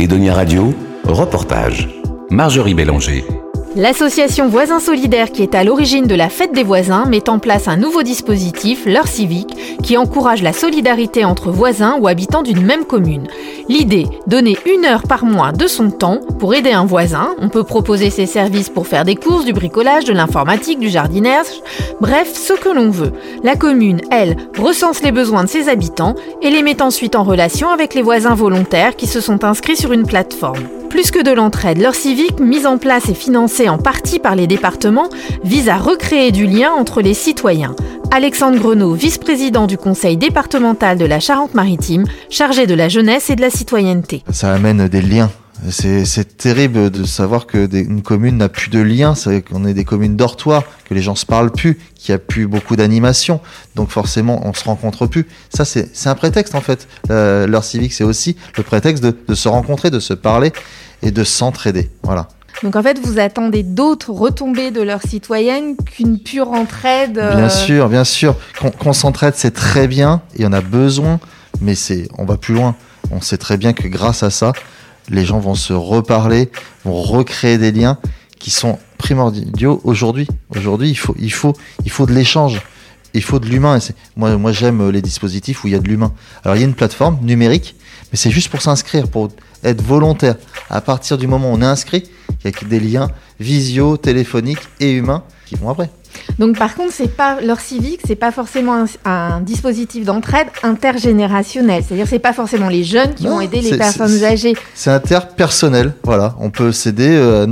Edonia Radio, reportage. Marjorie Bélanger. L'association Voisins Solidaires qui est à l'origine de la fête des voisins met en place un nouveau dispositif, l'heure civique, qui encourage la solidarité entre voisins ou habitants d'une même commune. L'idée, donner une heure par mois de son temps pour aider un voisin. On peut proposer ses services pour faire des courses, du bricolage, de l'informatique, du jardinage, bref, ce que l'on veut. La commune, elle, recense les besoins de ses habitants et les met ensuite en relation avec les voisins volontaires qui se sont inscrits sur une plateforme. Plus que de l'entraide, l'heure civique, mise en place et financée en partie par les départements, vise à recréer du lien entre les citoyens. Alexandre Grenot, vice-président du conseil départemental de la Charente-Maritime, chargé de la jeunesse et de la citoyenneté. Ça amène des liens c'est terrible de savoir que une commune n'a plus de liens, qu'on est des communes dortoirs, que les gens se parlent plus, qu'il n'y a plus beaucoup d'animation, donc forcément on se rencontre plus. Ça c'est un prétexte en fait. Euh, L'heure civique c'est aussi le prétexte de, de, se rencontrer, de se parler et de s'entraider. Voilà. Donc en fait, vous attendez d'autres retombées de leurs citoyennes qu'une pure entraide. Euh, bien sûr, bien sûr. Qu'on s'entraide, c'est très bien, il y en a besoin, mais c'est, on va plus loin. On sait très bien que grâce à ça, les gens vont se reparler, vont recréer des liens qui sont primordiaux aujourd'hui. Aujourd'hui, il faut, il faut, il faut de l'échange. Il faut de l'humain. Moi, moi j'aime les dispositifs où il y a de l'humain. Alors, il y a une plateforme numérique, mais c'est juste pour s'inscrire, pour être volontaire. À partir du moment où on est inscrit, il y a des liens visio, téléphoniques et humains qui vont après. Donc par contre, c'est pas leur civique, c'est pas forcément un, dispositif d'entraide intergénérationnel. C'est-à-dire c'est pas forcément les jeunes qui vont aider les personnes âgées. C'est interpersonnel. Voilà, on peut s'aider euh,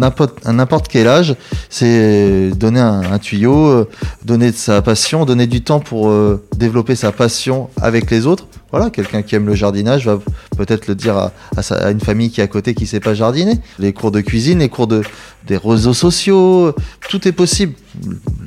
à n'importe quel âge. C'est donner un, tuyau, euh, donner de sa passion, donner du temps pour euh, développer sa passion avec les autres. Voilà, quelqu'un qui aime le jardinage va peut-être le dire à, à, une famille qui est à côté qui sait pas jardiner. Les cours de cuisine, les cours de, des réseaux sociaux, tout est possible.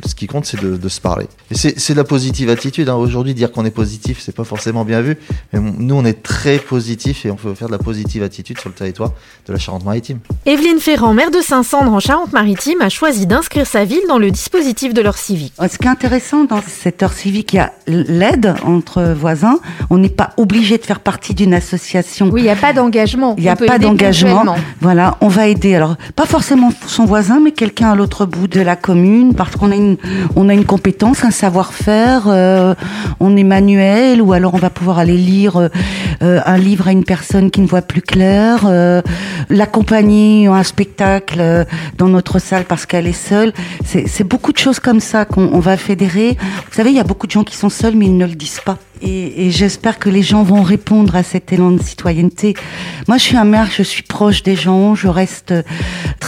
Ce qui compte, c'est de, se parler. Et c'est de la positive attitude. Hein. Aujourd'hui, dire qu'on est positif, c'est pas forcément bien vu. Mais nous, on est très positif et on peut faire de la positive attitude sur le territoire de la Charente-Maritime. Evelyne Ferrand, maire de Saint-Cendre en Charente-Maritime, a choisi d'inscrire sa ville dans le dispositif de l'heure civique. Ce qui est intéressant dans cette heure civique, il y a l'aide entre voisins. On n'est pas obligé de faire partie d'une association. Oui, il n'y a pas d'engagement. Il n'y a pas d'engagement. Voilà, on va aider. Alors, pas forcément son voisin, mais quelqu'un à l'autre bout de la commune, parce qu'on a une, on a une compétence, un savoir-faire, euh, on est manuel, ou alors on va pouvoir aller lire euh, un livre à une personne qui ne voit plus clair, euh, l'accompagner à un spectacle dans notre salle parce qu'elle est seule. C'est beaucoup de choses comme ça qu'on va fédérer. Vous savez, il y a beaucoup de gens qui sont seuls, mais ils ne le disent pas. Et, et j'espère que les gens vont répondre à cet élan de citoyenneté. Moi, je suis un maire, je suis proche des gens, je reste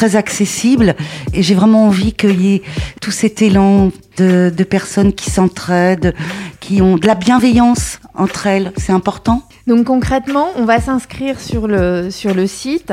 très accessible et j'ai vraiment envie qu'il y ait tout cet élan de, de personnes qui s'entraident, qui ont de la bienveillance entre elles. C'est important. Donc concrètement, on va s'inscrire sur le, sur le site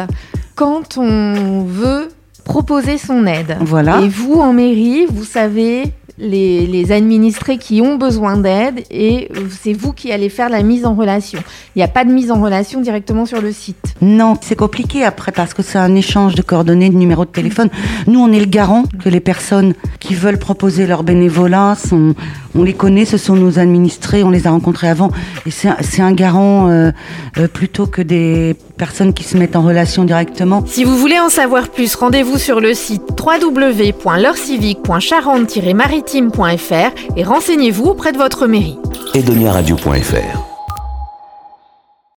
quand on veut proposer son aide. Voilà. Et vous, en mairie, vous savez les, administrés qui ont besoin d'aide et c'est vous qui allez faire la mise en relation. Il n'y a pas de mise en relation directement sur le site. Non, c'est compliqué après parce que c'est un échange de coordonnées, de numéros de téléphone. Nous, on est le garant que les personnes qui veulent proposer leur bénévolat, sont, on les connaît, ce sont nos administrés, on les a rencontrés avant et c'est un garant euh, euh, plutôt que des personnes qui se mettent en relation directement. Si vous voulez en savoir plus, rendez-vous sur le site www.leurcivique.charente-maritime et renseignez-vous auprès de votre mairie.